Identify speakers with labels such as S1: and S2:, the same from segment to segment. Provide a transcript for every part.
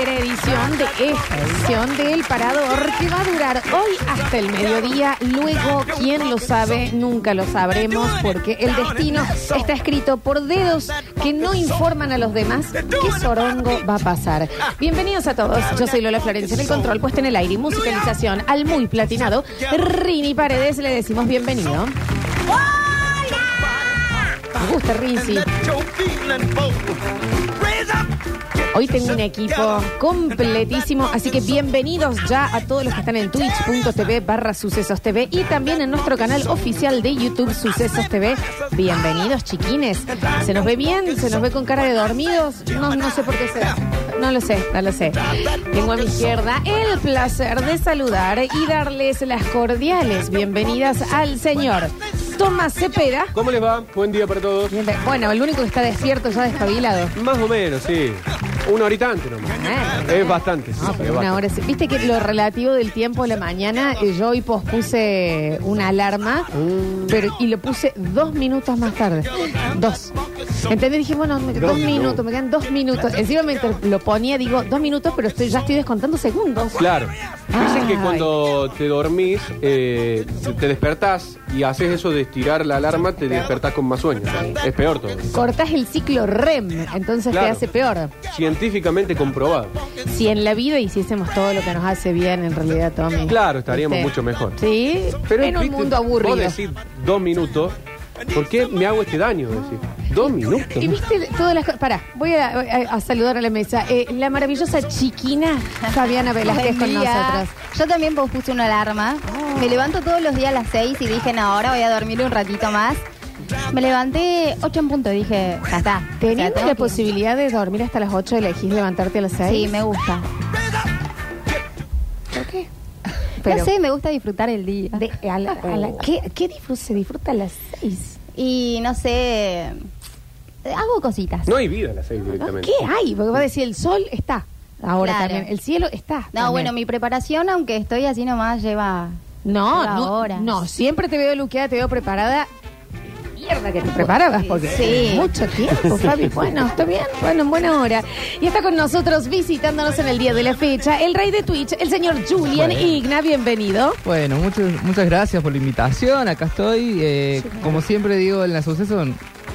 S1: tercera edición de esta edición del Parador que va a durar hoy hasta el mediodía. Luego, quién lo sabe, nunca lo sabremos porque el destino está escrito por dedos que no informan a los demás qué sorongo va a pasar. Bienvenidos a todos. Yo soy Lola Florencia en el control, puesta en el aire y musicalización al muy platinado Rini Paredes. Le decimos bienvenido. Me gusta Rizzi. Hoy tengo un equipo completísimo, así que bienvenidos ya a todos los que están en twitch.tv barra sucesos TV y también en nuestro canal oficial de YouTube Sucesos TV. Bienvenidos chiquines. ¿Se nos ve bien? ¿Se nos ve con cara de dormidos? No, no sé por qué será. No lo sé, no lo sé. Tengo a mi izquierda el placer de saludar y darles las cordiales bienvenidas al señor Tomás Cepeda.
S2: ¿Cómo les va? Buen día para todos.
S1: Bien, Bueno, el único que está despierto ya despabilado.
S2: Más o menos, sí. Una horita antes nomás. Es bastante, sí.
S1: No,
S2: es
S1: pero una
S2: bastante.
S1: hora. sí. Viste que lo relativo del tiempo de la mañana, eh, yo hoy pospuse una alarma,
S2: Mm.
S1: pero y lo puse dos minutos más tarde. Dos. ¿Entendés? Dije, bueno, me- dos,
S2: Dos
S1: minutos, me quedan dos minutos. Encima me inter- lo ponía, digo, dos minutos, pero estoy, ya estoy descontando segundos.
S2: Claro. Dicen que
S1: Ay.
S2: cuando te dormís, eh, te- despertás y haces eso de estirar la alarma, te despertás con más sueño. Es peor todo.
S1: Cortás el ciclo REM, entonces te hace peor.
S2: Científicamente comprobado.
S1: Si en la vida hiciésemos todo lo que nos hace bien, en realidad, Tommy.
S2: Claro, estaríamos mucho mejor.
S1: Sí, pero en un
S2: viste,
S1: mundo aburrido.
S2: Vos decís dos minutos, ¿por qué me hago este daño? Dos minutos.
S1: Y viste todas las cosas. Pará, voy a, a- a saludar a la mesa. Eh, la maravillosa chiquina Fabiana Velázquez con
S3: Buen día.
S1: nosotras.
S3: Yo también puse una alarma. Me levanto todos los días a las 6 y dije, no, ahora voy a dormir un ratito más. Me levanté 8 en punto, dije, ya está. O sea,
S1: Teniendo
S3: tengo
S1: la
S3: que-
S1: posibilidad de dormir hasta las 8, elegís levantarte a las 6.
S3: Sí, me gusta. No sé, me gusta disfrutar el día.
S1: de- a la- a la- ¿qué, qué disfrut- se disfruta a las 6?
S3: Y no sé, hago cositas.
S2: No hay vida a las seis directamente.
S1: ¿Qué hay? Porque va a decir, el sol está. Ahora
S3: Claro.
S1: también. El cielo está.
S3: No,
S1: también.
S3: bueno, mi preparación, aunque estoy así nomás, lleva...
S1: No, no,
S3: horas.
S1: no, siempre te veo luqueada, te veo preparada. Mierda que te preparabas, porque
S3: Sí.
S1: mucho tiempo, Fabi. Bueno, está bien, bueno, en buena hora. Y está con nosotros visitándonos en el día de la fecha el rey de Twitch, el señor Julian
S4: Bueno.
S1: Igna, bienvenido.
S4: Bueno, muchas muchas gracias por la invitación. Acá estoy. Eh, como siempre digo en la suceso,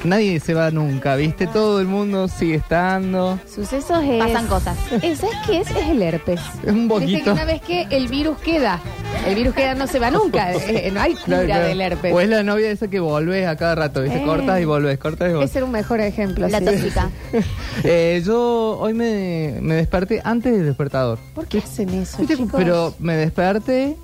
S4: nadie se va nunca, ¿viste? Todo el mundo sigue estando.
S1: Sucesos es...
S3: Pasan cosas.
S1: Es, ¿Sabes qué es? Es el herpes.
S4: Es un
S1: Viste que
S4: poquito.
S1: una vez que el virus queda, el virus queda no se va nunca. Eh, no hay cura
S4: Claro, claro.
S1: del herpes.
S4: O es la novia esa que volvés a cada rato, ¿viste?
S1: Eh.
S4: Cortas y volvés, cortas y volvés.
S1: Ese era un mejor ejemplo.
S3: La
S1: sí.
S3: tóxica.
S4: Eh, yo hoy me, me desperté antes del despertador.
S1: ¿Por qué hacen eso,
S4: ¿Viste?
S1: chicos?
S4: Pero me desperté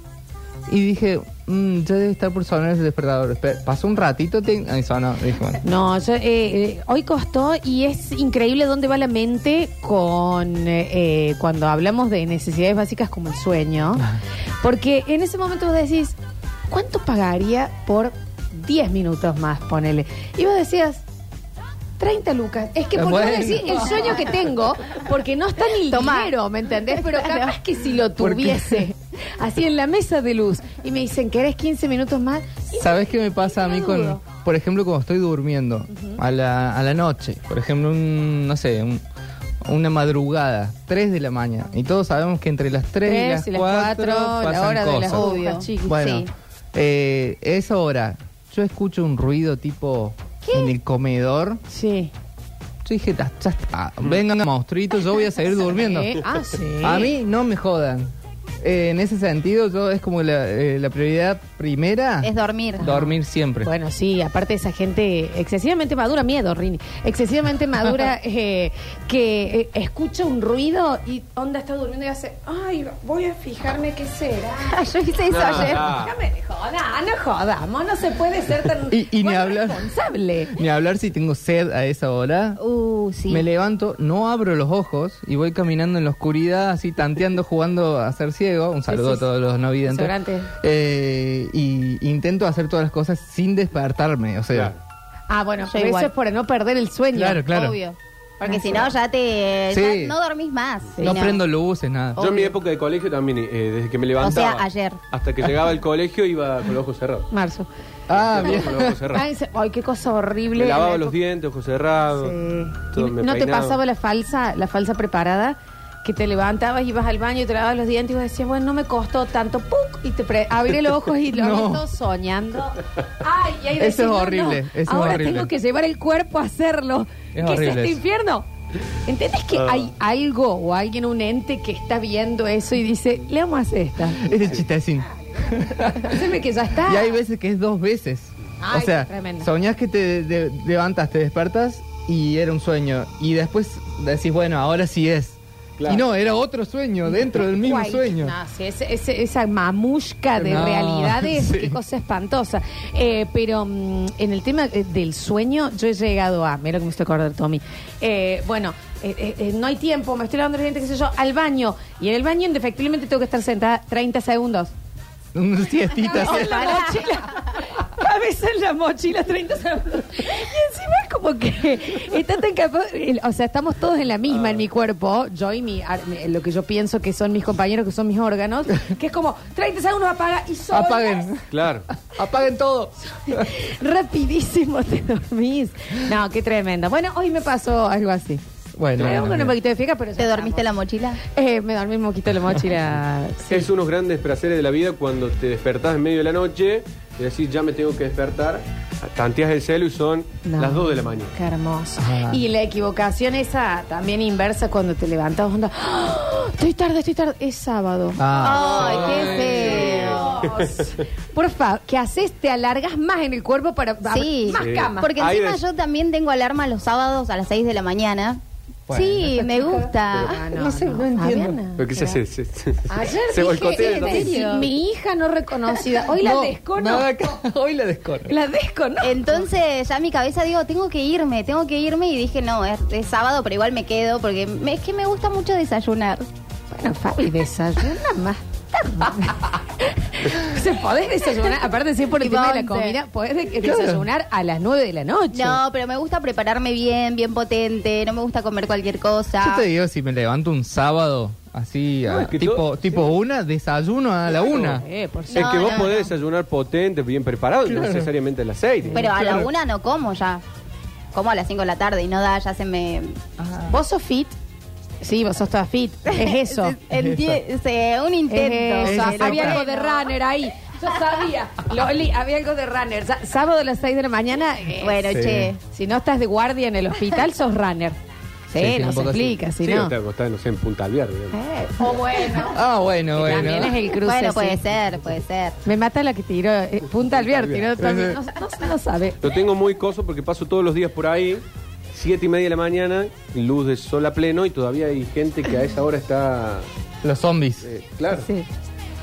S4: y dije, mm, ya debe estar por sonar el despertador. Esper- Pasó un ratito te- y sonó. Dije, bueno.
S1: No, yo, eh, eh, hoy costó y es increíble dónde va la mente con eh, cuando hablamos de necesidades básicas como el sueño. Porque en ese momento vos decís, ¿cuánto pagaría por 10 minutos más? Ponele. Y vos decías, 30 lucas. Es que porque
S4: Bueno.
S1: vos decís el sueño que tengo, porque no está ni el dinero, ¿me entendés? Pero capaz que si lo
S4: ¿Por
S1: tuviese, así en la mesa de luz, y me dicen, ¿querés 15 minutos más?
S4: ¿Sabes qué me pasa a mí con, por ejemplo, cuando estoy durmiendo a, la, a la noche? Por ejemplo, un, no sé, un- una madrugada, 3 de la mañana. Y todos sabemos que entre las 3 y
S1: Tres
S4: las
S1: y las
S4: 4
S1: cuatro, la
S4: pasan
S1: hora de las
S4: cosas.
S3: Obvio.
S1: obras, chicos.
S4: Bueno,
S3: Sí.
S4: eh, esa hora, yo escucho un ruido tipo en el comedor.
S1: Sí.
S4: Yo dije, "Ya- ya está, vengan monstruitos, yo voy a seguir durmiendo.
S1: Sí. Ah, sí.
S4: A mí no me jodan. Eh, en ese sentido, yo es como la, eh, la prioridad primera.
S3: Es dormir.
S4: Dormir siempre.
S1: Bueno, sí, aparte esa gente excesivamente madura, miedo, Rini, excesivamente madura eh, que eh, escucha un ruido y onda está durmiendo y hace, ay, voy a fijarme qué será.
S3: Yo hice eso
S2: No,
S3: ayer.
S2: no.
S1: No me jodas, no jodamos, no se puede ser tan
S4: Y- y ni
S1: bueno,
S4: hablar.
S1: responsable.
S4: Ni hablar si tengo sed a esa hora.
S3: Uh, sí.
S4: Me levanto, no abro los ojos y voy caminando en la oscuridad, así tanteando, jugando a ser ciego. Un saludo
S1: sí, sí.
S4: a todos los no videntes. Eh, y intento hacer todas las cosas sin despertarme. O sea,
S2: Claro.
S1: Ah, bueno, pero
S3: igual.
S1: eso es por no perder el sueño.
S4: claro, claro.
S3: Obvio. Porque si no, ya te.
S4: Sí.
S3: ya no dormís más.
S4: No
S3: Si
S4: prendo luces, nada.
S2: Yo en mi época de colegio también, eh, desde que me
S3: O
S2: levantaba.
S3: sea, ayer.
S2: Hasta que llegaba al colegio iba con los ojos cerrados.
S1: Marzo.
S4: Ah, bien.
S2: Con los ojos cerrados.
S1: Ay, qué cosa horrible.
S2: Me lavaba
S1: La
S2: los dientes, ojos cerrados.
S1: Sí.
S2: todo
S1: ¿Y
S2: me
S1: ¿No te
S2: peinaba.
S1: pasaba la falsa, la falsa preparada? Que te levantabas, ibas al baño y te lavabas los dientes y vos decías, bueno, no me costó tanto, ¡puc! y te pre- abrí los ojos y lo
S4: No.
S1: todo soñando. Ay, y ahí
S4: Eso es horrible,
S1: no,
S4: eso es
S1: ahora
S4: horrible.
S1: tengo que llevar el cuerpo a hacerlo.
S4: Es
S1: ¿Qué
S4: horrible
S1: es este
S4: eso.
S1: infierno? ¿Entendés que
S2: Ah.
S1: hay algo o alguien, un ente que está viendo eso y dice, le vamos a hacer esta?
S4: Ese chistecín.
S1: Haceme que ya está.
S4: Y hay veces que es dos veces.
S1: Ay,
S4: o sea, soñás que te de- levantas, te despertas y era un sueño. Y después decís, bueno, ahora sí es.
S2: Claro.
S4: Y no, era otro sueño, dentro del mismo
S1: Guay.
S4: sueño.
S1: No, sí, ese- ese- esa mamushka de
S4: No,
S1: realidades,
S4: sí.
S1: qué cosa espantosa. Eh, pero mm, en el tema eh, del sueño, yo he llegado a, mira lo que me estoy acordando, Tommy. Eh, bueno, eh, eh, eh, no hay tiempo, me estoy lavando los dientes, qué sé yo, al baño. Y en el baño, indefectiblemente, tengo que estar sentada 30 segundos.
S4: Una siestita.
S1: La mochila. Cabeza en la mochila, 30 segundos. Y encima es como que está tan capaz. O sea, estamos todos en la misma en mi cuerpo. Yo y mi, ar- mi- lo que yo pienso que son mis compañeros, que son mis órganos. Que es como 30 segundos apaga y solas,
S4: Apaguen.
S2: Claro.
S4: Apaguen todo.
S1: Rapidísimo te dormís. No, qué tremendo. Bueno, hoy me pasó algo así.
S4: Bueno,
S1: con un poquito de fiega, pero
S3: ¿Te dormiste
S1: estamos.
S3: la mochila?
S1: Eh, me dormí un poquito la mochila. sí.
S2: Es unos grandes placeres de la vida cuando te despertás en medio de la noche y decís, ya me tengo que despertar. Tanteas el celo y son
S1: No.
S2: las 2 de la mañana.
S1: Qué hermoso.
S4: Ah.
S1: Y la equivocación esa también inversa cuando te levantas onda. ¡Ah! Estoy tarde, estoy tarde. Es sábado.
S4: Ah,
S3: Ay, qué feo.
S1: Por favor, ¿qué haces? Te alargas más en el cuerpo para
S3: Sí.
S1: más
S2: Sí.
S1: cama.
S3: Porque encima
S2: des-
S3: yo también tengo alarma los sábados a las 6 de la mañana.
S4: Bueno.
S3: Sí, me gusta.
S1: Ah,
S4: No sé, no entiendo.
S1: Fabiana.
S2: Pero que se hace. Se, se-
S1: Ayer
S2: se
S1: dije, mi hija no reconocida. Hoy la
S4: No,
S1: desconozco.
S4: Hoy la desconozco.
S1: La desconozco.
S3: Entonces ya en mi cabeza digo, tengo que irme, tengo que irme y dije, no, es, es sábado, pero igual me quedo porque me- es que me gusta mucho desayunar.
S1: Bueno, Fabi, desayuna más. Se podés desayunar, aparte si es por el tema de la
S3: once.
S1: comida, podés de- desayunar a las 9 de la noche.
S3: No, pero me gusta prepararme bien, bien potente, no me gusta comer cualquier cosa.
S4: Yo te digo, si me levanto un sábado así,
S2: No,
S4: a-
S2: es que
S4: tipo,
S2: todo-
S4: tipo una, desayuno a la una.
S1: Eh, por
S2: Es que
S3: No,
S2: vos
S3: no,
S2: podés
S3: no.
S2: desayunar potente, bien preparado, no
S4: Claro.
S2: necesariamente a las 6.
S3: Pero a la una no como ya. Como a las 5 de la tarde y no da, ya se me...
S1: ¿Vos sos fit? Sí, vos sos toda fit. Es eso.
S3: Enti- sí, un intento.
S1: Es eso.
S4: Eso,
S1: Había algo de runner ahí. Yo sabía. Loli, había algo de runner. Sa- Sábado a las 6 de la mañana. eh,
S3: Bueno,
S4: Sí.
S3: che.
S1: Si no estás de guardia en el hospital, sos runner. Sí,
S4: Sí, sí,
S1: no se
S4: poco así.
S1: explica, si
S2: Sí,
S1: no.
S2: te acostás, no sé, en Punta Alviar. digamos.
S1: Eh, o bueno.
S4: Ah, bueno, bueno.
S1: También es el cruce.
S3: bueno,
S1: sí.
S3: puede ser, puede ser.
S1: Me mata la que tiró. eh, Punta Alviar tiró también. No, no- no sabe.
S2: Lo tengo muy coso porque paso todos los días por ahí, siete y media de la mañana, luz de sol a pleno y todavía hay gente que a esa hora está...
S4: Los zombies.
S2: eh, claro,
S1: Sí.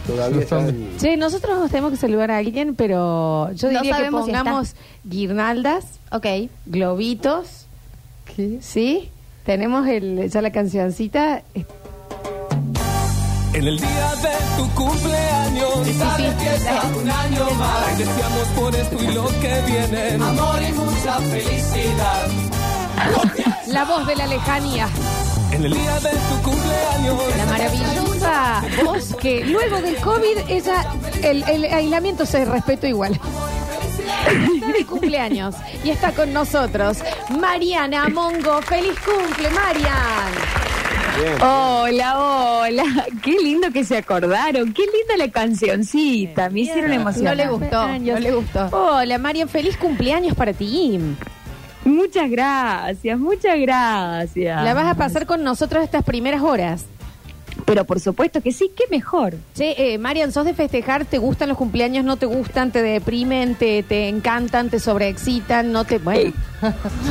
S2: todavía
S4: Los
S2: están...
S4: zombies.
S1: Che, nosotros nos tenemos que saludar a alguien, pero yo
S3: No
S1: diría que
S3: sabemos si
S1: pongamos guirnaldas,
S3: Ok.
S1: globitos. ¿Sí? Tenemos el, ya la cancioncita.
S5: En el día de tu cumpleaños,
S1: Sí, sí, sí.
S5: fiesta un año más. Deseamos por esto y lo que viene. Amor y mucha felicidad.
S1: La voz de la lejanía.
S5: En el día de tu cumpleaños,
S1: La maravillosa voz que luego del COVID ella, el, el aislamiento se respetó igual. de cumpleaños. Y está con nosotros Mariana Mongo. ¡Feliz cumple, Marian!
S2: Bien.
S6: Hola, hola. Qué lindo que se acordaron. Qué linda la cancioncita. Me hicieron
S3: No
S6: emocionar.
S3: le gustó, no le gustó.
S1: Hola, Marian. Feliz cumpleaños para ti.
S6: Muchas gracias, muchas gracias.
S1: La vas a pasar con nosotros estas primeras horas.
S6: Pero por supuesto que sí, qué mejor.
S1: Che, eh, Marian, ¿sos de festejar? ¿Te gustan los cumpleaños? ¿No te gustan? ¿Te deprimen? ¿Te, te encantan? ¿Te sobreexcitan? ¿No te...? Bueno,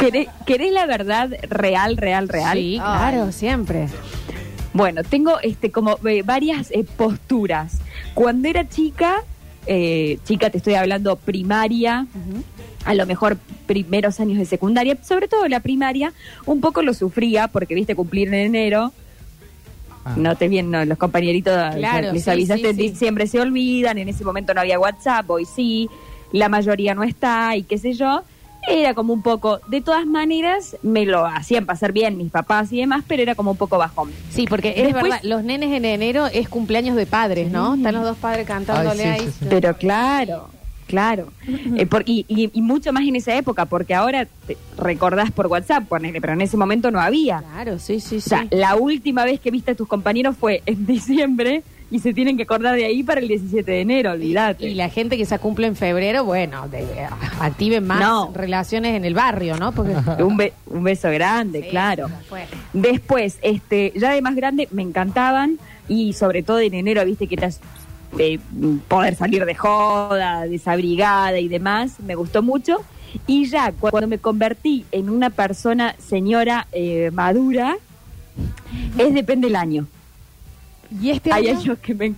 S6: ¿Querés, querés la verdad real, real, real?
S1: sí, claro, siempre.
S6: Bueno, tengo este como eh, varias eh, posturas. Cuando era chica, eh, chica te estoy hablando primaria, a lo mejor primeros años de secundaria, sobre todo la primaria, un poco lo sufría porque viste cumplir en enero.
S4: Ah.
S6: No te bien, no, los compañeritos
S1: Claro,
S6: les
S1: sí,
S6: avisaste,
S1: sí, sí.
S6: en diciembre se olvidan, en ese momento no había WhatsApp, hoy sí, la mayoría no está y qué sé yo. Era como un poco, de todas maneras, me lo hacían pasar bien mis papás y demás, pero era como un poco bajón.
S1: Sí, porque es
S6: Después-
S1: verdad, los nenes en enero es cumpleaños de padres, ¿no? Están los dos padres cantándole
S4: Ay,
S1: ahí.
S4: sí, sí, sí.
S6: Pero claro, Claro, Eh, por- y, y- y mucho más en esa época, porque ahora te recordás por WhatsApp, ponele, pero en ese momento no había.
S1: Claro, sí, sí,
S6: O
S1: sí.
S6: sea, la última vez que viste a tus compañeros fue en diciembre y se tienen que acordar de ahí para el 17 de enero, olvídate.
S1: Y la gente que se cumple en febrero, bueno, de- activen más
S6: No.
S1: relaciones en el barrio, ¿no? Porque
S6: Un, be- un beso grande,
S1: Sí,
S6: claro. Después, este, ya de más grande, me encantaban y sobre todo en enero, viste que te eh, poder salir de joda, desabrigada y demás, me gustó mucho. Y ya cu- cuando me convertí en una persona, señora eh, madura, es depende del año.
S1: ¿Y este
S6: Hay
S1: año?
S6: años que me...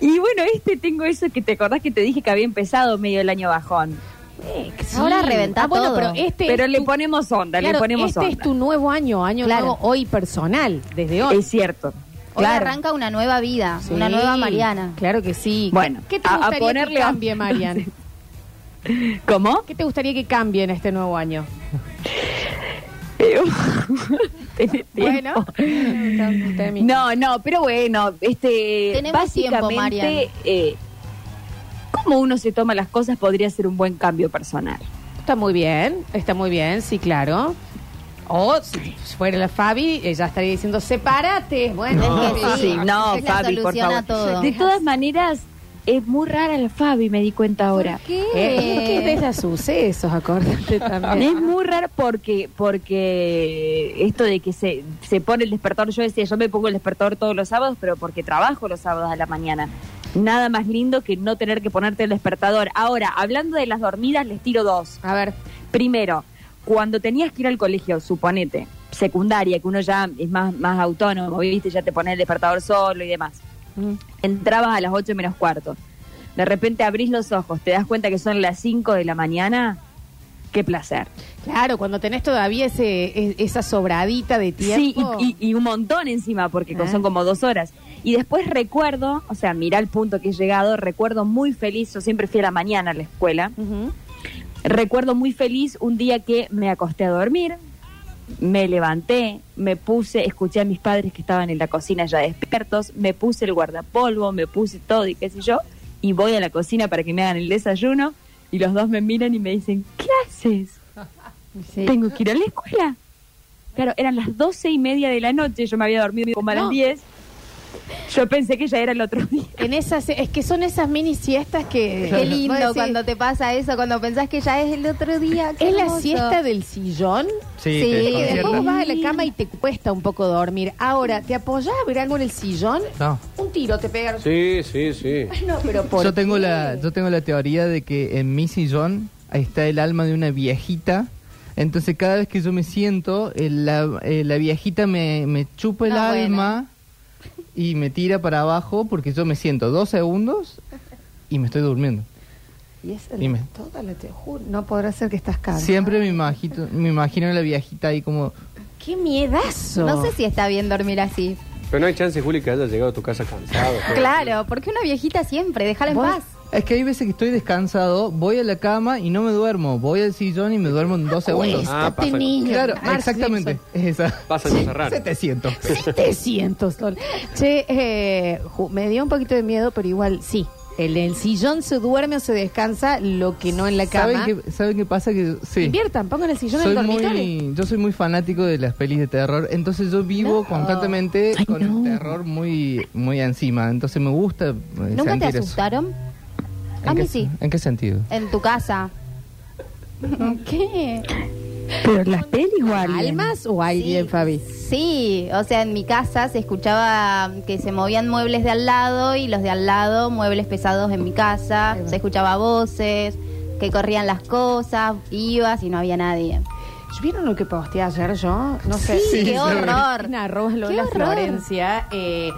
S6: Y bueno, este tengo eso que te acordás que te dije que había empezado medio el año bajón.
S1: Eh,
S3: Ahora reventá
S1: Ah, bueno, pero este
S6: Pero le
S1: tu-
S6: ponemos onda,
S1: claro,
S6: le ponemos
S1: este
S6: onda.
S1: es tu nuevo año, año
S3: Claro.
S1: nuevo hoy personal, desde hoy.
S6: Es cierto.
S3: Hoy
S6: Claro.
S3: arranca una nueva vida,
S1: Sí,
S3: una nueva Mariana.
S1: Claro que sí.
S6: Bueno,
S1: ¿qué te
S6: a
S1: gustaría
S6: ponerle
S1: que
S6: a-
S1: cambie, Marian?
S6: ¿Cómo?
S1: ¿Qué te gustaría que cambie en este nuevo año?
S6: Tenés
S1: Bueno,
S6: tiempo. No, no, pero bueno, este,
S3: Tenemos tiempo,
S6: básicamente, eh, cómo uno se toma las cosas podría ser un buen cambio personal.
S1: Está muy bien, está muy bien, sí, claro. O si fuera la Fabi, ella estaría diciendo, sepárate. Bueno,
S3: Es que
S6: Sí,
S3: sí,
S6: no,
S3: es la
S6: Fabi, por
S3: solución
S6: favor.
S3: todo.
S6: De todas maneras, es muy rara la Fabi, me di cuenta ahora.
S3: ¿Qué?
S1: Eh, ¿Qué de los sucesos, acordate también.
S6: Es muy raro porque porque esto de que se, se pone el despertador, yo decía, yo me pongo el despertador todos los sábados, pero porque trabajo los sábados a la mañana. Nada más lindo que no tener que ponerte el despertador. Ahora, hablando de las dormidas, les tiro dos.
S1: A ver,
S6: Primero, cuando tenías que ir al colegio, suponete, secundaria, que uno ya es más, más autónomo, viste, ya te pones el despertador solo y demás.
S1: Mm.
S6: Entrabas a las 8 menos cuarto. De repente abrís los ojos, te das cuenta que son las 5 de la mañana. Qué placer.
S1: claro, cuando tenés todavía ese, e- esa sobradita de
S6: Sí,
S1: tiempo.
S6: y, y- y un montón encima, porque
S1: Ah.
S6: son como dos horas. Y después recuerdo, o sea, mira el punto que he llegado, recuerdo muy feliz, yo siempre fui a la mañana a la escuela,
S1: Ujú.
S6: Recuerdo muy feliz un día que me acosté a dormir, me levanté, me puse, escuché a mis padres que estaban en la cocina ya despiertos, me puse el guardapolvo, me puse todo y qué sé yo, y voy a la cocina para que me hagan el desayuno, y los dos me miran y me dicen, ¿qué haces?
S1: Sí.
S6: Tengo que ir a la escuela. Claro, eran las doce y media de la noche, yo me había dormido como a
S1: No.
S6: las diez. Yo pensé que ya era el otro día.
S1: En esas, es que son esas mini siestas que.
S3: Qué lindo
S1: decís,
S3: cuando te pasa eso, cuando pensás que ya es el otro día. qué
S1: Es la siesta del sillón.
S4: Sí,
S3: Sí,
S4: te
S1: después vos vas a la cama y te cuesta un poco dormir. Ahora, ¿te apoyás a ver algo en el sillón?
S4: No.
S1: Un tiro te pegaron.
S2: Sí, sí, sí.
S1: No, pero por
S4: Yo tengo
S1: qué?
S4: la, yo tengo la teoría de que en mi sillón ahí está el alma de una viejita. Entonces cada vez que yo me siento, eh, la, eh, la viejita me, me chupa el
S3: Ah, bueno.
S4: Y me tira para abajo porque yo me siento dos segundos y me estoy durmiendo.
S1: Y es el- toda la te juro, no podrá ser que estás cansado.
S4: Siempre me imagino, me imagino a la viejita ahí como...
S1: ¡Qué miedazo!
S3: No sé si está bien dormir así.
S2: Pero no hay chance, Juli, que hayas llegado a tu casa cansado.
S3: Claro, porque una viejita siempre, déjala en paz.
S4: Es que hay veces que estoy descansado, voy a la cama y no me duermo. Voy al sillón y me duermo en dos segundos.
S2: Ah, pasa-
S1: niño.
S4: Claro,
S1: Mark
S4: exactamente. Es esa.
S2: Pasan cosas raras.
S4: 700.
S1: Simpson. 700 dólares. Che, eh, ju- me dio un poquito de miedo, pero igual sí. El, el sillón se duerme o se descansa, lo que no en la cama.
S4: ¿Saben qué, ¿Saben qué pasa? Que sí.
S1: Inviertan, pongan el sillón en
S4: Soy
S1: el dormitorio.
S4: muy, yo soy muy fanático de las pelis de terror, entonces yo vivo
S1: No.
S4: constantemente
S6: Ay,
S4: con
S6: no.
S4: el terror muy, muy encima. Entonces me gusta eh,
S3: ¿Nunca te
S4: sentir eso.
S3: asustaron?
S4: ¿En
S3: A mí
S4: qué-
S3: sí.
S4: ¿En qué sentido?
S3: En tu casa. ¿Qué?
S6: Pero las pelis o alguien.
S1: ¿Almas o alguien,
S3: Sí.
S1: Fabi?
S3: Sí, o sea, en mi casa se escuchaba que se movían muebles de al lado y los de al lado muebles pesados en mi casa. Se escuchaba voces, que corrían las cosas, ibas y no había nadie.
S1: ¿Vieron lo que posteé ayer yo? No sé.
S3: Sí, qué
S4: yo
S3: horror.
S1: En arroba
S3: Qué
S1: Lola
S3: horror.
S1: Florencia. eh,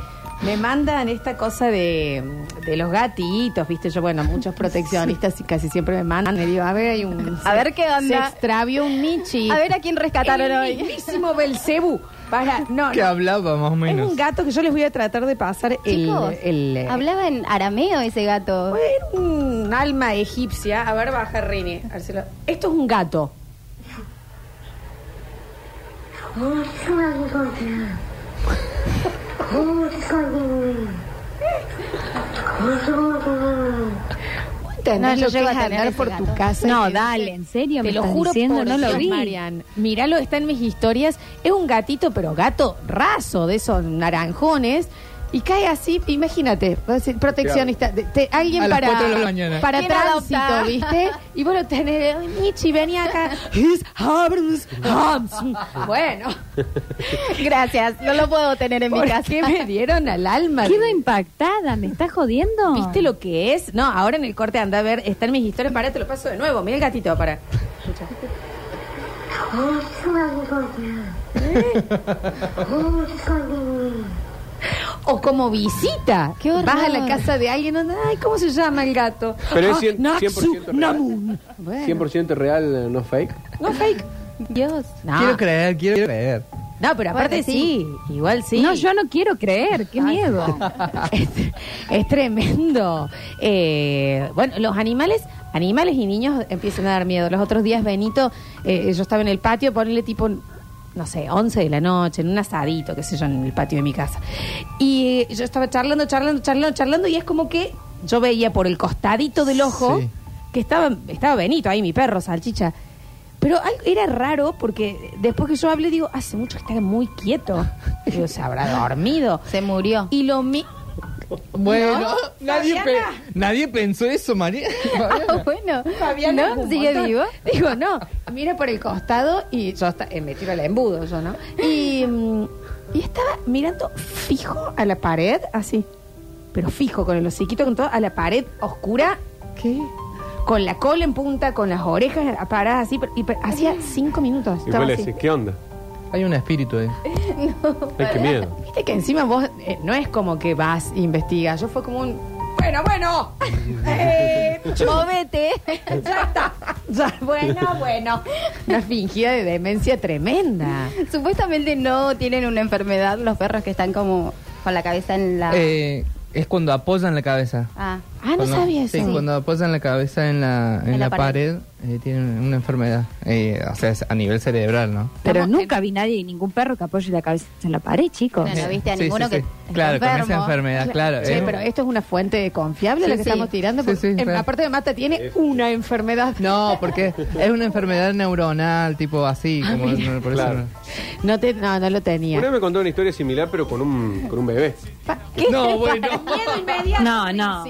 S1: me mandan esta cosa de, de los gatitos, viste, yo, bueno, muchos proteccionistas y casi siempre me mandan, me digo, a ver, hay un...
S3: A ver qué onda.
S1: Se extravió un Michi.
S3: A ver a quién rescataron
S1: el
S3: hoy.
S1: mismísimo Belcebú. Para, no,
S4: ¿Qué
S1: no.
S4: hablaba más o
S1: Es
S4: menos?
S1: un gato que yo les voy a tratar de pasar el...
S3: Chicos,
S1: el eh,
S3: hablaba en arameo ese gato.
S1: era un alma egipcia. A ver, baja Rini. A ver si lo- Esto es un gato.
S3: No, yo llego a tener
S1: por tu casa?
S6: No, dale, ¿en serio?
S1: Te
S6: ¿Me
S1: lo
S6: estás
S1: juro
S6: diciendo?
S1: por
S6: No lo
S1: Dios,
S6: vi.
S1: Marian. Míralo, está en mis historias. Es un gatito, pero gato raso, de esos naranjones. Y cae así, imagínate, proteccionista, te- alguien
S4: A las
S1: para,
S4: cuatro de la mañana.
S1: para
S3: ¿Quién
S1: tránsito,
S3: adopta?
S1: ¿viste? Y vos lo tenés, "Ay, Michi, vení acá. His arms, arms. Bueno,
S3: Gracias, no lo puedo tener en mi
S1: ¿por
S3: casa.
S1: qué me dieron al alma?
S6: Quedo impactada, ¿me estás jodiendo?
S1: ¿Viste lo que es? No, ahora en el corte anda a ver, está en mis historias, para te lo paso de nuevo. Mira el gatito, para. O como visita.
S3: Qué horror.
S1: Vas a la casa de alguien, anda, ay, ¿cómo se llama el gato?
S2: Pero es
S1: Ah,
S2: cien-
S1: Natsu
S2: 100% real.
S1: Bueno,
S2: 100% real, no fake.
S1: no fake.
S3: Dios.
S1: No,
S4: Quiero creer, quiero creer.
S1: no, pero aparte sí.
S3: sí.
S1: igual sí.
S6: No, yo no quiero creer, qué
S1: Ay.
S6: miedo.
S1: es, es tremendo. Eh, bueno, los animales, animales y niños empiezan a dar miedo. Los otros días, Benito, eh, yo estaba en el patio, ponerle tipo, no sé, 11 de la noche, en un asadito, qué sé yo, en el patio de mi casa. Y yo estaba charlando, charlando, charlando, charlando, y es como que yo veía por el costadito del ojo
S4: Sí.
S1: que estaba, estaba Benito ahí, mi perro, salchicha. Pero algo- era raro porque después que yo hablé, digo, hace mucho que está muy quieto. Digo, se habrá dormido.
S3: Se murió.
S1: Y lo mi
S4: Bueno,
S1: No,
S4: nadie, pe- nadie pensó eso, María.
S3: Ah, bueno,
S1: Fabiana,
S3: ¿no? ¿Sigue
S1: montón.
S3: vivo?
S1: Digo, no, mira por el costado y yo hasta, eh, me tiro al embudo, yo, ¿no? Y, mm, y estaba mirando fijo a la pared, así, pero fijo, con el hociquito, con todo, a la pared oscura,
S4: ¿Qué?
S1: con la cola en punta, con las orejas paradas así, pero- y, hacía cinco minutos.
S2: Y
S1: estaba
S2: vos le
S1: así.
S2: decís, ¿qué onda?
S4: Hay un espíritu ahí.
S2: Ay, qué miedo.
S1: Viste que encima vos eh, no es como que vas e investigas, yo fue como un, bueno, bueno, eh, ya está. Ya, bueno, bueno. Una fingida de demencia tremenda.
S3: Supuestamente no tienen una enfermedad los perros que están como con la cabeza en la...
S4: Eh, es cuando apoyan la cabeza.
S3: Ah,
S1: Ah, no
S4: Cuando-
S1: sabía eso.
S4: Sí, cuando apoyan la cabeza en la, en
S3: En la
S4: la pared, eh, tienen una enfermedad. Eh, o sea, es a nivel cerebral, ¿no?
S6: Pero
S3: Estamos-
S6: nunca vi nadie, ningún perro que apoye la cabeza en la pared, chicos.
S3: No, no viste a
S4: Sí,
S3: ninguno
S4: sí,
S3: que
S4: sí. Claro, con esa
S3: enfermo.
S4: enfermedad, claro.
S1: Che,
S4: eh.
S1: pero esto es una fuente confiable
S3: Sí,
S1: la que
S3: sí.
S1: estamos tirando.
S4: Sí,
S1: porque,
S4: sí,
S1: en-
S4: real.
S1: aparte de Mata tiene una enfermedad.
S4: No, porque es una enfermedad neuronal, tipo así,
S1: Ah,
S4: como no, por eso
S2: Claro.
S4: no.
S1: No, te, no, no lo tenía.
S2: Una vez me contó una historia similar, pero con un, con un bebé.
S1: ¿Qué?
S4: No, bueno.
S1: Miedo inmediato.
S6: No, no.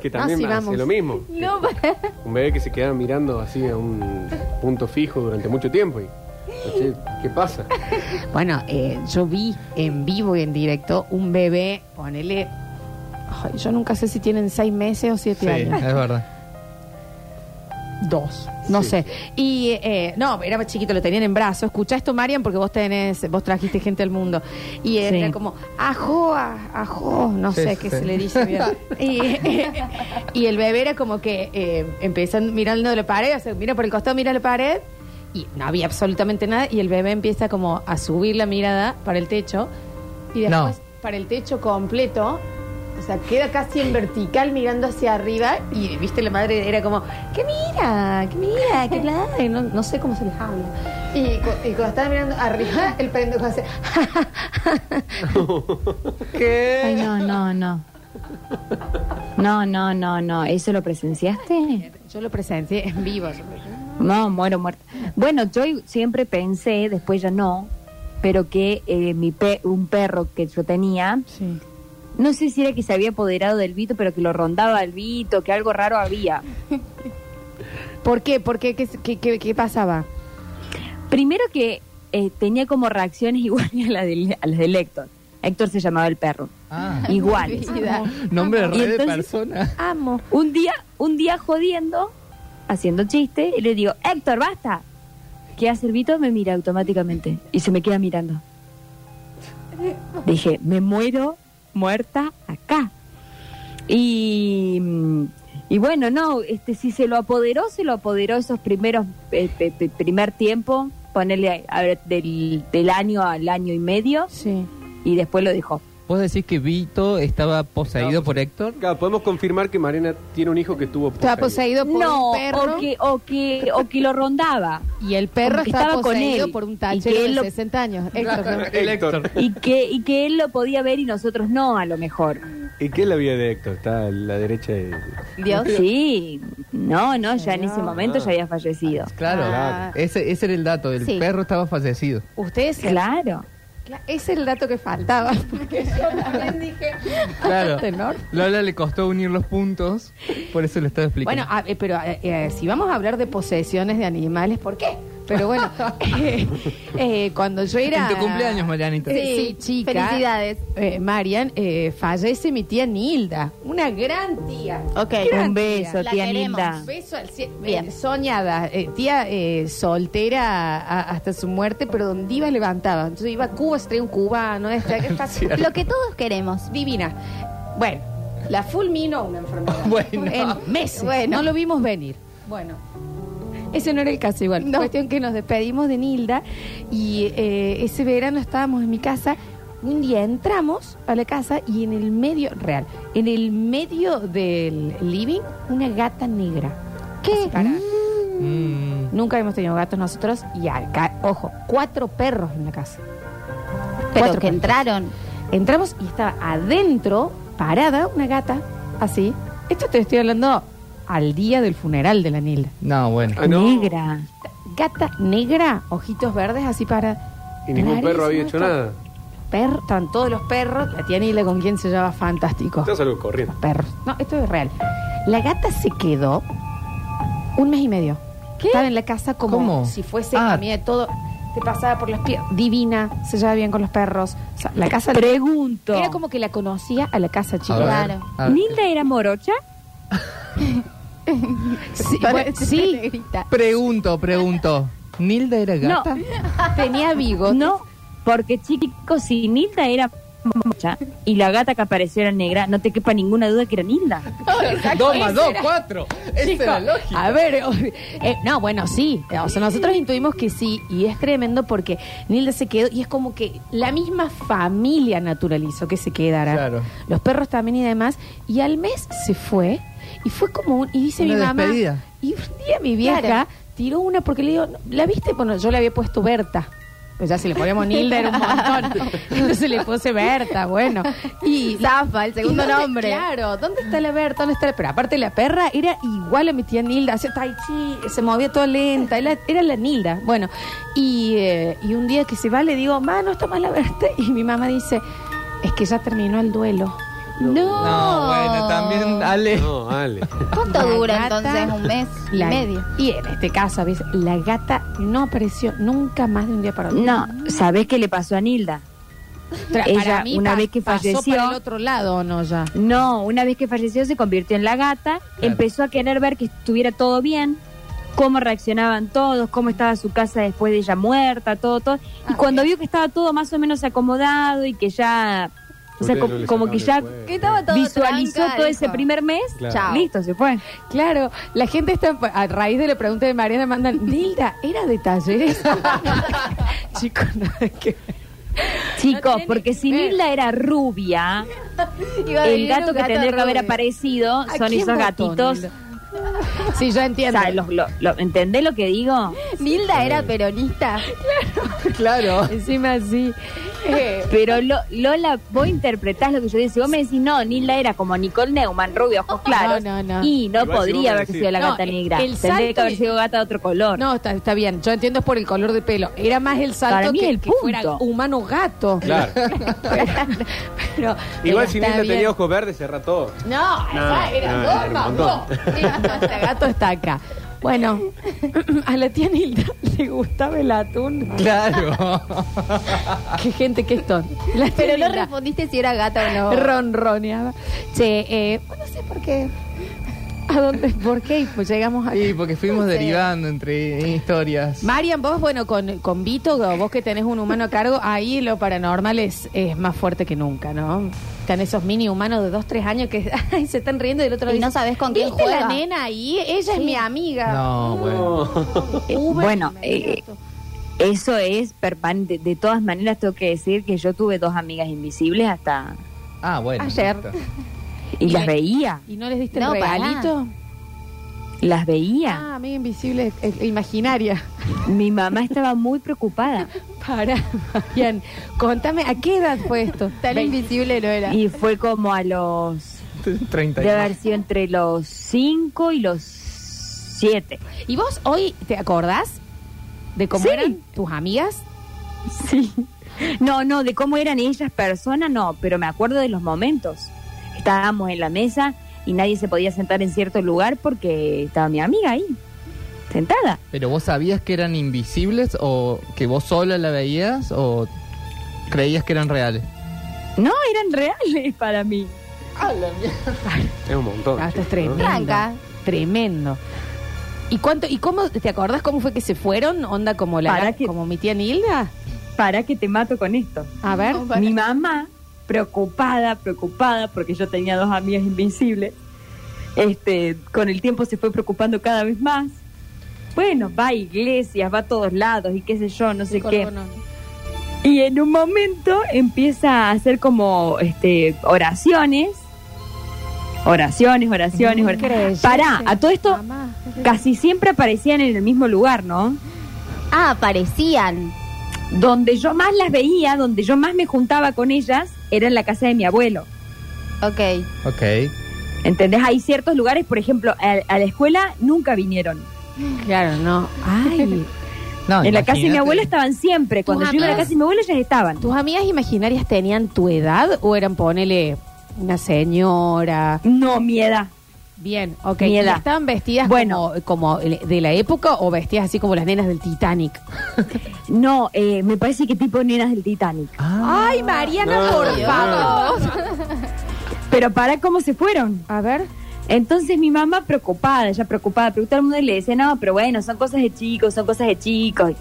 S2: Que también,
S1: Ah,
S2: también
S1: sí,
S2: hace lo mismo.
S1: No, para-
S2: Un bebé que se queda mirando así a un punto fijo durante mucho tiempo. Y, ¿Qué pasa?
S1: Bueno, eh, yo vi en vivo y en directo un bebé, ponele. ay, yo nunca sé si tienen seis meses o siete
S4: Sí,
S1: años.
S4: es verdad.
S1: Dos, no
S2: Sí.
S1: sé. Y eh, no, era más chiquito, lo tenían en brazos. Escucha esto, Marian, porque vos tenés, vos trajiste gente al mundo. Y era
S6: Sí.
S1: como, ajo, ajo, no
S4: Sí,
S1: sé qué
S4: sí.
S1: se le dice bien. y, y el bebé era como que eh, empiezan mirando la pared, o sea, mira por el costado, mira la pared. Y no había absolutamente nada. Y el bebé empieza como a subir la mirada para el techo. Y
S4: No.
S1: después para el techo completo. O sea, queda casi en vertical mirando hacia arriba y, viste, la madre era como, ¿qué mira? ¿Qué mira? ¿Qué bla? Y no, no sé cómo se les habla. Y, cu- y cuando estaba mirando arriba, el pendejo hace,
S6: Ay, no, no, no. No, no, no, no. ¿Eso lo presenciaste?
S1: yo lo presencié en vivo.
S6: No, muero muerta. Bueno, yo siempre pensé, después ya no, pero que eh, mi pe- un perro que yo tenía,
S1: Sí.
S6: No sé si era que se había apoderado del Vito, pero que lo rondaba el Vito, que algo raro había.
S1: ¿Por qué? ¿Por qué? ¿Qué, qué, qué- qué pasaba?
S6: Primero que eh, tenía como reacciones iguales a, la de, a las de Héctor. Héctor se llamaba el perro.
S4: Ah,
S6: Iguales.
S1: Vida.
S4: nombre de
S6: Y
S4: red de
S6: entonces-
S4: persona.
S1: Amo.
S6: Un día, un día jodiendo, haciendo chiste, y le digo, Héctor, basta. ¿Qué hace el Vito? Me mira automáticamente y se me queda mirando. Dije, me muero muerta acá. Y, y bueno, no, este, si se lo apoderó, se lo apoderó esos primeros, eh, pe- pe- primer tiempo, ponerle a ver, del, del año al año y medio,
S1: Sí.
S6: y después lo dejó.
S4: ¿Vos decís que Vito estaba poseído por Héctor?
S2: Claro, podemos confirmar que Mariana tiene un hijo que estuvo
S1: Estaba poseído por
S6: no,
S1: un perro.
S6: o que, o que, o que lo rondaba.
S1: Y el perro estaba,
S6: estaba con
S1: poseído
S6: él.
S1: por un tachero de
S6: lo-
S1: 60 años. Héctor, ¿no?
S2: Héctor.
S6: y que y que él lo podía ver y nosotros no a lo mejor
S2: ¿Y qué es la vida de Héctor? Está a la derecha de...
S3: Dios.
S6: Sí, no, no, ya en ese momento
S2: Ah.
S6: ya había fallecido.
S4: Claro,
S3: Ah.
S4: ese, ese era el dato. El
S3: Sí.
S4: perro estaba fallecido.
S1: Ustedes
S6: Claro.
S1: Es el dato que faltaba. Porque yo también dije.
S4: Claro.
S1: Tenor.
S4: Lola le costó unir los puntos, por eso le estaba explicando.
S1: Bueno, a- eh, pero eh, eh, si vamos a hablar de posesiones de animales, ¿por qué? Pero bueno, eh, eh, cuando yo era.
S4: En tu cumpleaños, Marianita.
S1: Eh, sí, chica.
S3: Felicidades.
S1: eh, Marian, eh, fallece mi tía Nilda, una gran tía.
S3: Ok.
S1: Gran
S6: Un
S1: tía.
S6: beso,
S3: La
S6: tía
S3: queremos.
S6: linda.
S1: Beso al cielo.
S3: Bien.
S1: Eh, soñada, eh, tía eh, soltera a- hasta su muerte, pero donde iba levantaba. Entonces iba a Cuba, se traía un cubano.
S3: Lo que todos queremos.
S1: Divina. Bueno, la fulminó una enfermedad.
S4: Bueno.
S1: En meses.
S3: Bueno.
S1: No lo vimos venir. Bueno. Ese no era el caso igual.
S3: No.
S1: Cuestión que nos despedimos de Nilda y eh, ese verano estábamos en mi casa. Un día entramos a la casa y en el medio, real, en el medio del living, una gata negra. ¿Qué?
S4: Mm.
S1: Nunca hemos tenido gatos nosotros y acá, ojo, cuatro perros en la casa.
S3: Pero
S1: Cuatro
S3: que
S1: perros.
S3: entraron.
S1: Entramos y estaba adentro, parada, una gata, así. Esto te estoy hablando al día del funeral de la Nilda.
S4: No, bueno.
S2: Ah, no.
S6: Negra.
S1: Gata negra, ojitos verdes, así para.
S2: Y ningún perro había hecho nada.
S1: Perro, estaban todos los perros. La tía Nilda con quien se llevaba fantástico.
S2: Ya salgo corriendo.
S1: Los perros. No, esto es real. La gata se quedó un mes y medio. Estaba en la casa como
S4: ¿Cómo?
S1: si fuese
S4: Ah.
S1: de todo. Te pasaba por las piernas. Divina, se llevaba bien con los perros. O sea, la casa.
S6: Pregunto.
S1: Era como que la conocía a la casa,
S4: A
S1: chicos.
S4: ver,
S3: Claro.
S6: ¿Nilda era morocha?
S1: Sí, bueno, sí,
S3: Negrita.
S4: Pregunto, pregunto. ¿Nilda era gata?
S1: tenía bigotes.
S6: No, porque chicos, si Nilda era morocha y la gata que apareció era negra, no te quepa ninguna duda que era Nilda.
S4: Dos más dos, cuatro. Esa
S1: Chico,
S4: era lógica.
S1: a ver, eh, no, bueno, sí. O sea, nosotros intuimos que sí, y es tremendo porque Nilda se quedó, y es como que la misma familia naturalizó que se quedara.
S4: Claro.
S1: Los perros también y demás. Y al mes se fue, y fue como un. Y dice
S4: Una
S1: mi mamá.
S4: despedida.
S1: Y un día mi vieja
S3: Claro.
S1: tiró una porque le digo, ¿la viste? Bueno, yo le había puesto Berta. Pues ya si le poníamos Nilda era un montón. Entonces le puse Berta, bueno. Y
S3: Zafa, el segundo
S1: ¿Y dónde-
S3: nombre.
S1: Claro, ¿dónde está la Berta? ¿Dónde está la... Pero aparte la perra era igual a mi tía Nilda, hacía tai chi, se movía toda lenta, era, era la Nilda. Bueno, y, eh, y un día que se va le digo, ma, no está más la Berta. Y mi mamá dice, es que ya terminó el duelo.
S3: No.
S4: No, bueno, también, Ale.
S2: No, Ale.
S3: ¿Cuánto
S1: La
S3: dura
S1: gata-
S3: entonces? ¿Un mes
S1: La-
S3: y medio?
S1: Y en este caso, ¿ves? la gata no apareció nunca más de un día para otro.
S6: No, ¿sabés qué le pasó a Nilda?
S1: Tra-
S6: ella,
S1: para mí
S6: una vez que
S1: pasó
S6: falleció-
S1: para el otro lado o no ya.
S6: No, una vez que falleció se convirtió en la gata, empezó a querer ver que estuviera todo bien, cómo reaccionaban todos, cómo estaba su casa después de ella muerta, todo, todo. Y
S1: Ah,
S6: cuando vio que estaba todo más o menos acomodado y que ya, o sea, co- como que ya
S2: el cuero.
S3: Que estaba todo
S6: visualizó
S3: tranca,
S6: todo ese
S3: dijo.
S6: primer mes,
S2: Claro.
S3: Chao.
S6: listo, se fue.
S1: Claro, la gente está, a raíz de la pregunta de Mariana, mandan, Nilda, ¿era de talleres? Chicos, nada que ver.
S6: Chicos,
S1: tiene
S6: porque
S1: que
S6: si
S1: ver.
S6: Nilda era rubia,
S3: Iba a
S6: el
S3: venir
S6: gato
S3: un
S6: que tendría que haber
S3: rubio.
S6: aparecido
S1: ¿A
S6: son
S1: quién
S6: esos
S1: votó,
S6: gatitos.
S1: Nilda? Sí, yo
S6: O
S1: entiendo.
S6: sea, los- lo- lo- ¿entendés lo que digo?
S3: Nilda era peronista.
S4: Claro.
S1: Encima sí. Eh,
S6: Pero Lo- Lola, vos interpretás lo que yo digo. Si vos me decís, no, Nilda era como Nicole Neumann, rubia, ojos claros.
S1: no, no.
S6: Y no
S2: Igual si vos
S6: podría
S2: me
S6: haber
S2: decís-
S6: sido la
S1: No,
S6: gata
S1: el-
S6: negra.
S1: el
S6: Tendría
S1: salto
S6: que haber
S1: y-
S6: sido gata de otro color.
S1: no, está, está bien. Yo entiendo es por el color de pelo. Era más el salto
S6: Para mí
S1: que,
S6: el
S1: que fuera humano gato.
S2: Claro.
S1: Pero,
S2: Igual
S1: pero
S2: si
S1: está
S2: Nilda
S1: bien.
S2: tenía ojos verdes, cerra todo.
S1: No, esa era
S2: no, era un montón.
S1: gato está acá. Bueno, a la tía Nilda le gustaba el atún.
S4: Claro.
S1: Qué gente que es tonta. La tía
S3: Pero no
S1: Nilda
S3: respondiste si era gata o no.
S1: ronroneaba. Che, eh, no sé por qué. ¿A dónde? ¿Por qué? Y Pues llegamos a...
S4: Y porque fuimos derivando entre historias.
S1: Marian, vos, bueno, con, con Vito, vos que tenés un humano a cargo, ahí lo paranormal es, es más fuerte que nunca, ¿no? Están esos mini humanos de dos, tres años que ay, se están riendo y del otro
S3: Y
S1: dice,
S3: no sabés con quién
S1: ¿Viste
S3: juega?"
S1: la nena ahí? Ella es mi amiga.
S4: No, bueno.
S6: Eh,
S1: Uber,
S6: bueno,
S1: inmediato.
S6: Eso es permanente. De todas maneras, tengo que decir que yo tuve dos amigas invisibles hasta.
S4: Ah, bueno.
S1: Ayer.
S4: listo.
S6: Y las veía.
S1: ¿Y no les diste
S3: No,
S1: el regalito?
S6: Las veía.
S1: Ah, amiga invisible, eh, imaginaria.
S6: Mi mamá estaba muy preocupada.
S1: Para, Marian, contame, ¿a qué edad fue esto?
S3: Tan
S1: Ve-
S3: invisible no era.
S6: Y fue como a los
S4: 30
S6: Debe haber sido entre los 5 y los 7.
S1: ¿Y vos hoy te acordás de cómo
S6: Sí.
S1: eran tus amigas?
S6: Sí. No, no, de cómo eran ellas personas, no, pero me acuerdo de los momentos. Estábamos en la mesa y nadie se podía sentar en cierto lugar porque estaba mi amiga ahí, sentada.
S4: ¿Pero vos sabías que eran invisibles o que vos sola la veías o creías que eran reales?
S6: No, eran reales para mí.
S2: Es un montón.
S1: Ah, esto es
S2: ¿no?
S1: tremendo.
S3: Tranca.
S1: Tremendo. ¿Y cuánto y cómo te acordás cómo fue que se fueron? Onda como la
S6: Para que-
S1: como mi tía Nilda?
S6: Para que te mato con esto.
S1: A ver.
S3: No, para.
S6: Mi mamá, preocupada, preocupada, porque yo tenía dos amigas invisibles, este, con el tiempo se fue preocupando cada vez más. Bueno, va a iglesias, va a todos lados y qué sé yo, no sé qué. Y en un momento empieza a hacer como este oraciones. Oraciones, oraciones, oraciones. Pará, a todo esto
S1: Mamá.
S6: casi siempre aparecían en el mismo lugar, ¿no?
S3: Ah, aparecían.
S6: Donde yo más las veía, donde yo más me juntaba con ellas, era en la casa de mi abuelo.
S3: Ok.
S4: Ok.
S6: ¿Entendés? Hay ciertos lugares, por ejemplo, a, a la escuela nunca vinieron.
S1: Claro, no. Ay,
S4: No,
S6: en la casa de mi abuela estaban siempre. Cuando yo iba a la casa de mi abuela, ellas estaban.
S1: ¿tus amigas imaginarias tenían tu edad o eran ponele una señora?
S6: No, mi edad.
S1: Bien, ok.
S6: Mi
S1: ¿Y
S6: edad.
S1: estaban vestidas
S6: Bueno.
S1: como, como de la época o vestidas así como las nenas del Titanic?
S6: No, eh, me parece que tipo nenas del Titanic.
S4: Ah,
S1: Ay, Mariana,
S2: No,
S1: por
S2: no.
S1: favor.
S6: Pero para cómo se fueron.
S1: A ver.
S6: Entonces mi mamá preocupada, ella preocupada, pero todo el mundo le decía, no, pero bueno, son cosas de chicos, son cosas de chicos.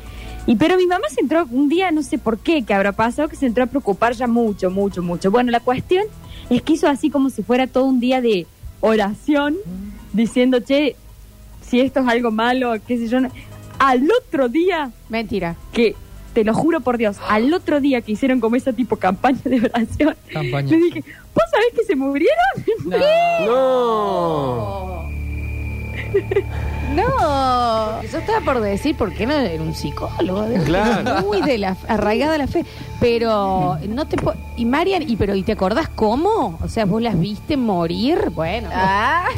S6: Y pero mi mamá se entró un día, no sé por qué, que habrá pasado, que se entró a preocupar ya mucho, mucho, mucho. Bueno, la cuestión es que hizo así como si fuera todo un día de oración, diciendo, che, si esto es algo malo, qué sé yo. no". Al otro día,
S1: Mentira.
S6: que, te lo juro por Dios, al otro día que hicieron como esa tipo campaña de oración,
S4: Campaña.
S6: le dije, ¿vos sabés que se murieron?
S2: No.
S3: No.
S1: Yo estaba por decir, ¿por qué no era un psicólogo? De-
S2: Claro.
S1: Muy de la, arraigada la fe. Pero no te po- Y Marian, ¿y, pero, ¿y te acordás cómo? O sea, ¿vos las viste morir? Bueno.
S3: Ah.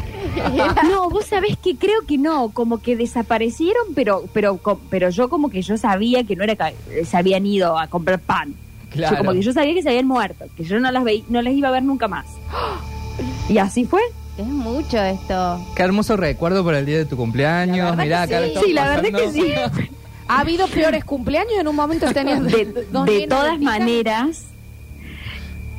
S6: No, vos sabés que creo que no, como que desaparecieron, pero pero co- pero yo como que yo sabía que no era que se habían ido a comprar pan.
S4: Claro.
S6: Yo como que yo sabía que se habían muerto, que yo no las veí, no las iba a ver nunca más. Y así fue.
S3: Es mucho esto.
S4: Qué hermoso recuerdo para el día de tu cumpleaños. Mirá, acá
S1: sí.
S6: Sí, la verdad que sí.
S1: ¿Ha habido peores cumpleaños? En un momento tenías
S6: De,
S1: dos
S6: de
S1: nenas
S6: todas maneras,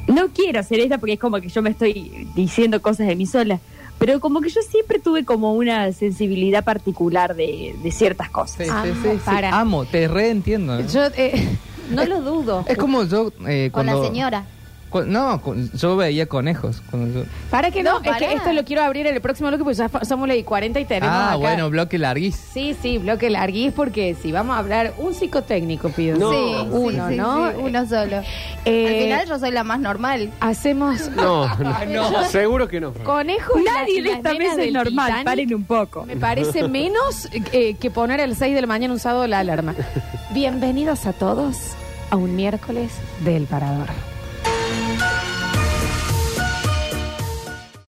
S6: no quiero hacer esta porque es como que yo me estoy diciendo cosas de mí sola, pero como que yo siempre tuve como una sensibilidad particular de, de ciertas cosas.
S4: Sí,
S1: Ah,
S4: sí, sí, sí.
S1: para.
S4: Amo, te reentiendo. ¿eh?
S1: Yo eh, no lo dudo.
S4: Es como yo eh,
S3: Con
S4: cuando...
S3: la señora.
S4: Cu- no, cu- yo veía conejos. cuando yo-
S1: Para que no,
S3: No,
S1: es que
S3: pará.
S1: esto lo quiero abrir en el próximo bloque porque ya fa- somos las y 40 y tenemos
S4: Ah,
S1: acá.
S4: bueno, bloque larguís.
S1: Sí, sí, bloque larguís porque si vamos a hablar un psicotécnico, pido.
S2: No.
S3: Sí,
S1: uno,
S3: sí,
S1: ¿no?
S3: sí, uno solo.
S1: Eh,
S3: Al final yo soy la más normal.
S1: Hacemos
S2: No, no. Seguro que no.
S1: conejos y
S6: Nadie
S1: y
S6: de
S1: las
S6: esta
S1: nenas
S6: mesa es
S1: del
S6: normal,
S1: Titanic.
S6: paren un poco.
S1: Me parece menos eh, que poner el 6 de la mañana un sábado la alarma. Bienvenidos a todos a un miércoles del Parador.